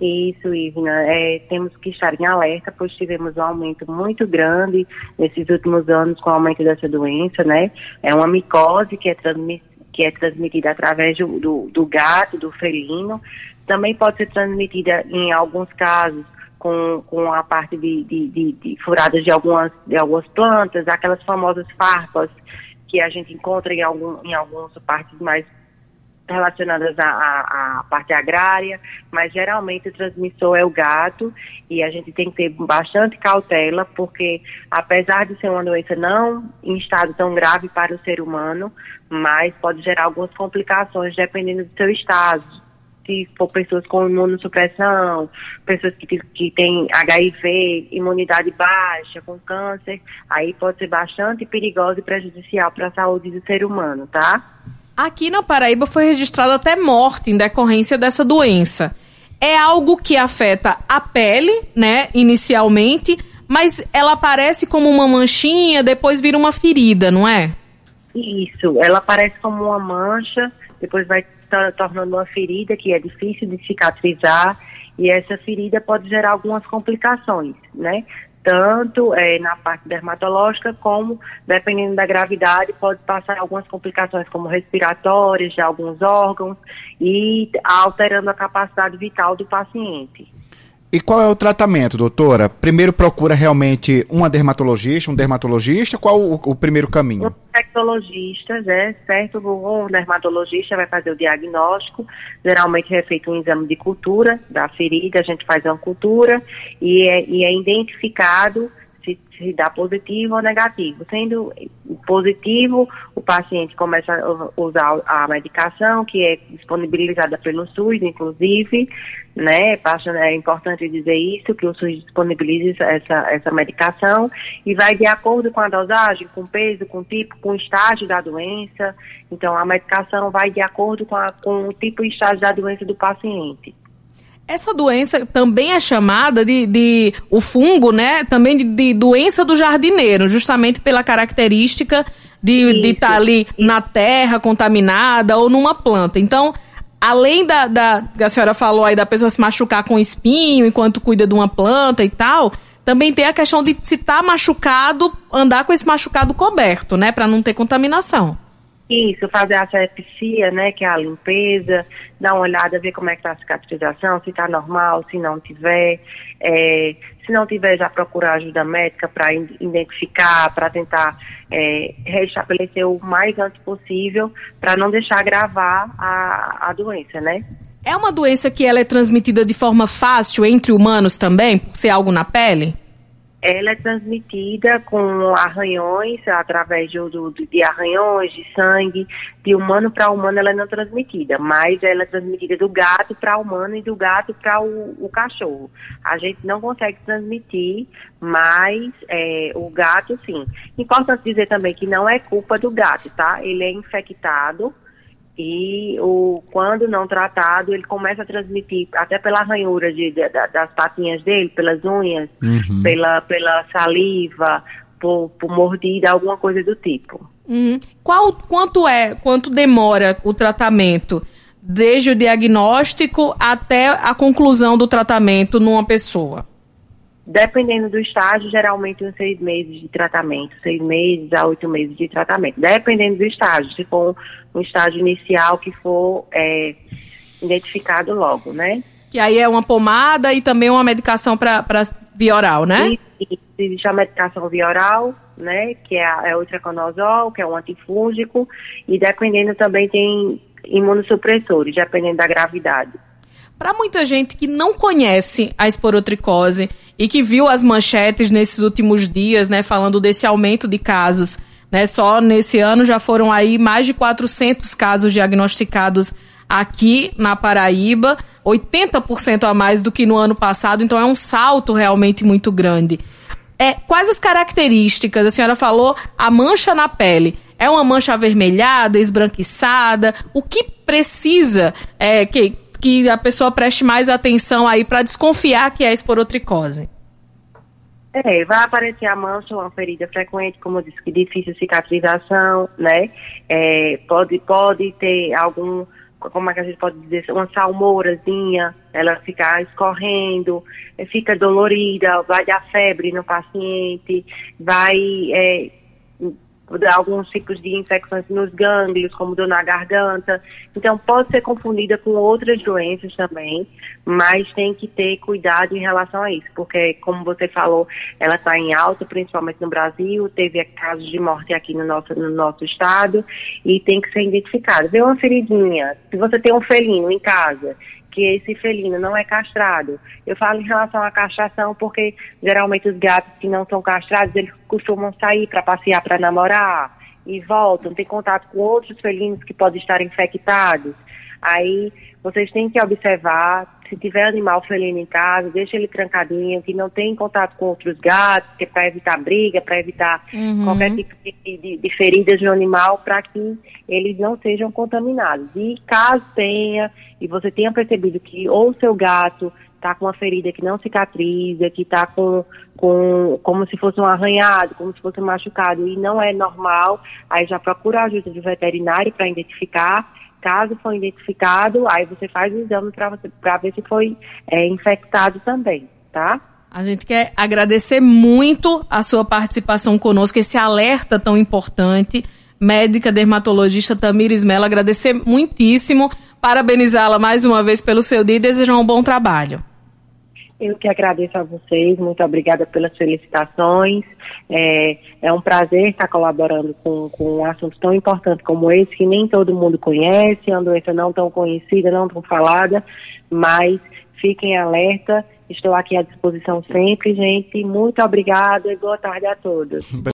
Isso, Ivna. É, temos que estar em alerta, pois tivemos um aumento muito grande nesses últimos anos com o aumento dessa doença, né? É uma micose que é, que é transmitida através do, do, do gato, do felino. Também pode ser transmitida, em alguns casos, com, com a parte de, de, de, de, furadas de algumas, de algumas plantas, aquelas famosas farpas que a gente encontra em, algum, em algumas partes mais relacionadas à, à, à, parte agrária, mas geralmente o transmissor é o gato e a gente tem que ter bastante cautela, porque apesar de ser uma doença não em estado tão grave para o ser humano, mas pode gerar algumas complicações dependendo do seu estado. Se for pessoas com imunossupressão, pessoas que, que têm HIV, imunidade baixa, com câncer, aí pode ser bastante perigoso e prejudicial para a saúde do ser humano, tá? Aqui na Paraíba foi registrada até morte em decorrência dessa doença. É algo que afeta a pele, né, inicialmente, mas ela aparece como uma manchinha, depois vira uma ferida, não é? Isso, ela aparece como uma mancha, depois vai tornando uma ferida que é difícil de cicatrizar e essa ferida pode gerar algumas complicações, né? Tanto é, na parte dermatológica como, dependendo da gravidade, pode passar algumas complicações como respiratórias de alguns órgãos e alterando a capacidade vital do paciente. E qual é o tratamento, doutora? Primeiro procura realmente uma dermatologista, um dermatologista? Qual o, o primeiro caminho? Dermatologista, é certo? Um dermatologista vai fazer o diagnóstico. Geralmente é feito um exame de cultura da ferida, a gente faz uma cultura e é, e é identificado se, se dá positivo ou negativo. Sendo positivo, o paciente começa a usar a medicação, que é disponibilizada pelo SUS, inclusive, né? É importante dizer isso, que o SUS disponibiliza essa, essa medicação e vai de acordo com a dosagem, com peso, com tipo, com estágio da doença. Então, a medicação vai de acordo com, a, com o tipo e estágio da doença do paciente. Essa doença também é chamada de, de o fungo, né? Também de, de, doença do jardineiro, justamente pela característica de estar tá ali na terra contaminada ou numa planta. Então, além da, da que a senhora falou aí da pessoa se machucar com espinho enquanto cuida de uma planta e tal, também tem a questão de se tá machucado, andar com esse machucado coberto, né? Para não ter contaminação. Isso, fazer a asepsia, né, que é a limpeza, dar uma olhada, ver como é que está a cicatrização, se está normal, se não tiver. É, se não tiver, já procurar ajuda médica para identificar, para tentar é, restabelecer o mais antes possível, para não deixar agravar a, a doença, né? É uma doença que ela é transmitida de forma fácil entre humanos também, por ser algo na pele? Ela é transmitida com arranhões, através de, de arranhões, de sangue, de humano para humano ela não é transmitida, mas ela é transmitida do gato para humano e do gato para o, o, cachorro. A gente não consegue transmitir, mas é, o gato sim. Importante dizer também que não é culpa do gato, tá? Ele é infectado e o, quando não tratado, ele começa a transmitir até pela ranhura de, de, das patinhas dele, pelas unhas, uhum. pela, pela saliva, por, por, mordida, alguma coisa do tipo. Uhum. Qual, quanto é, quanto demora o tratamento? Desde o diagnóstico até a conclusão do tratamento numa pessoa? Dependendo do estágio, geralmente uns seis meses de tratamento, seis meses a oito meses de tratamento. Dependendo do estágio, se for um, estágio inicial que for é, identificado logo, né? Que aí é uma pomada e também uma medicação para via oral, né? E, existe a medicação via oral, né? Que é, a, é o traconazol, que é um antifúngico, e dependendo também tem imunossupressores, dependendo da gravidade. Para muita gente que não conhece a esporotricose e que viu as manchetes nesses últimos dias, né, falando desse aumento de casos, né, só nesse ano já foram aí mais de 400 casos diagnosticados aqui na Paraíba, 80% a mais do que no ano passado, então é um salto realmente muito grande. É, quais as características? A senhora falou a mancha na pele. É uma mancha avermelhada, esbranquiçada? O que precisa é, que, que a pessoa preste mais atenção aí para desconfiar que é esporotricose? É, vai aparecer a mancha, uma ferida frequente, como eu disse, que difícil cicatrização, né? É, pode, pode ter algum como é que a gente pode dizer, uma salmourazinha, ela fica escorrendo, fica dolorida, vai dar febre no paciente, vai é, alguns tipos de infecções nos gânglios, como dor na garganta. Então, pode ser confundida com outras doenças também, mas tem que ter cuidado em relação a isso, porque, como você falou, ela está em alta, principalmente no Brasil, teve casos de morte aqui no nosso, no nosso estado, e tem que ser identificado. Vê uma feridinha, se você tem um felino em casa que esse felino não é castrado. Eu falo em relação à castração porque geralmente os gatos que não são castrados, eles costumam sair para passear, para namorar e voltam, tem contato com outros felinos que podem estar infectados. Aí vocês têm que observar, se tiver animal felino em casa, deixa ele trancadinho, que não tem contato com outros gatos, que é para evitar briga, para evitar uhum. qualquer tipo de, de, de feridas no animal, para que eles não sejam contaminados. E caso tenha, e você tenha percebido que ou o seu gato está com uma ferida que não cicatriza, que está com, com como se fosse um arranhado, como se fosse um machucado, e não é normal, aí já procura a ajuda do veterinário para identificar Caso for identificado, aí você faz o exame para ver se foi é, infectado também, tá? A gente quer agradecer muito a sua participação conosco, esse alerta tão importante. Médica dermatologista Tamires Mello, agradecer muitíssimo, parabenizá-la mais uma vez pelo seu dia e desejar um bom trabalho. Eu que agradeço a vocês, muito obrigada pelas felicitações. É, é um prazer estar colaborando com, com um assunto tão importante como esse, que nem todo mundo conhece, é uma doença não tão conhecida, não tão falada, mas fiquem alerta. Estou aqui à disposição sempre, gente. Muito obrigada e boa tarde a todos.